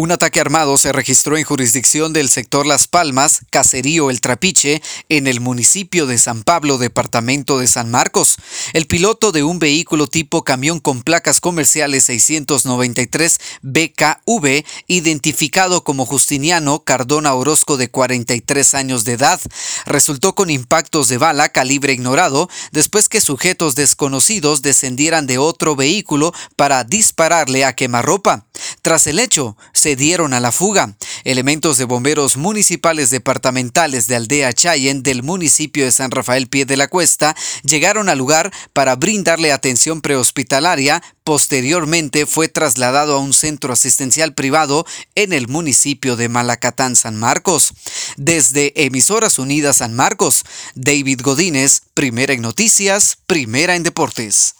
Un ataque armado se registró en jurisdicción del sector Las Palmas, Caserío El Trapiche, en el municipio de San Pablo, departamento de San Marcos. El piloto de un vehículo tipo camión con placas comerciales 693 BKV, identificado como Justiniano Cardona Orozco de 43 años de edad, resultó con impactos de bala calibre ignorado después que sujetos desconocidos descendieran de otro vehículo para dispararle a quemarropa. Tras el hecho, se dieron a la fuga. Elementos de bomberos municipales departamentales de Aldea Chayen del municipio de San Rafael Pie de la Cuesta llegaron al lugar para brindarle atención prehospitalaria. Posteriormente fue trasladado a un centro asistencial privado en el municipio de Malacatán, San Marcos. Desde Emisoras Unidas San Marcos, David Godínez, primera en noticias, primera en deportes.